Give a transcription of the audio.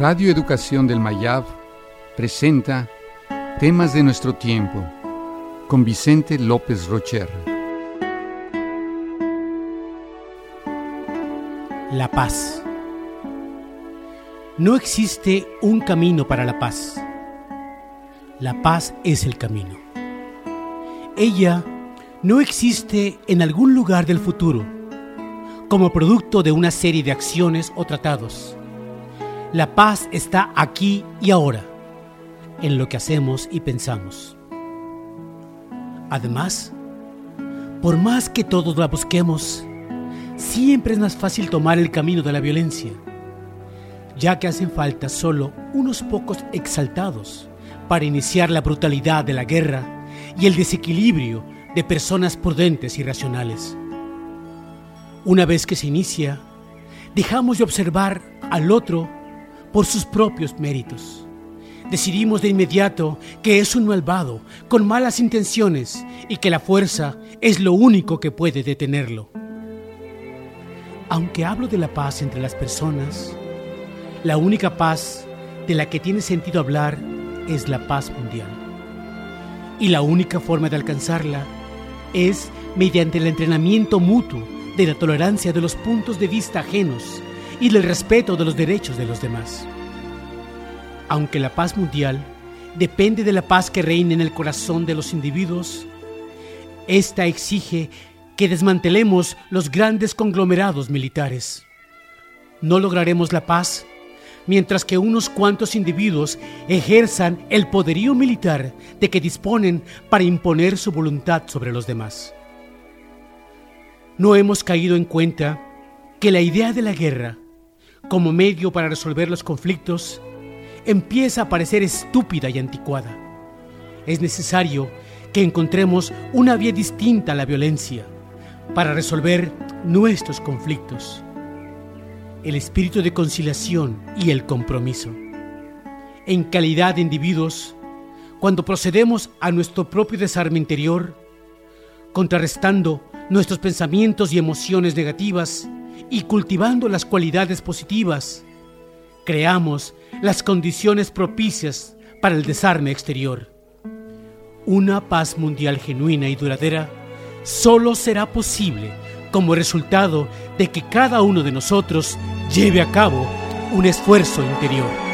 Radio Educación del Mayab presenta Temas de nuestro tiempo con Vicente López Rocher. La paz. No existe un camino para la paz. La paz es el camino. Ella no existe en algún lugar del futuro, como producto de una serie de acciones o tratados la paz está aquí y ahora, en lo que hacemos y pensamos. Además, por más que todos la busquemos, siempre es más fácil tomar el camino de la violencia, ya que hacen falta solo unos pocos exaltados para iniciar la brutalidad de la guerra y el desequilibrio de personas prudentes y racionales. Una vez que se inicia, dejamos de observar al otro por sus propios méritos. Decidimos de inmediato que es un malvado, con malas intenciones, y que la fuerza es lo único que puede detenerlo. Aunque hablo de la paz entre las personas, la única paz de la que tiene sentido hablar es la paz mundial. Y la única forma de alcanzarla es mediante el entrenamiento mutuo de la tolerancia de los puntos de vista ajenos y del respeto de los derechos de los demás. Aunque la paz mundial depende de la paz que reina en el corazón de los individuos, esta exige que desmantelemos los grandes conglomerados militares. No lograremos la paz mientras que unos cuantos individuos ejerzan el poderío militar de que disponen para imponer su voluntad sobre los demás. No hemos caído en cuenta que la idea de la guerra como medio para resolver los conflictos empieza a parecer estúpida y anticuada. Es necesario que encontremos una vía distinta a la violencia para resolver nuestros conflictos. El espíritu de conciliación y el compromiso. En calidad de individuos, cuando procedemos a nuestro propio desarme interior, contrarrestando nuestros pensamientos y emociones negativas, y cultivando las cualidades positivas, creamos las condiciones propicias para el desarme exterior. Una paz mundial genuina y duradera solo será posible como resultado de que cada uno de nosotros lleve a cabo un esfuerzo interior.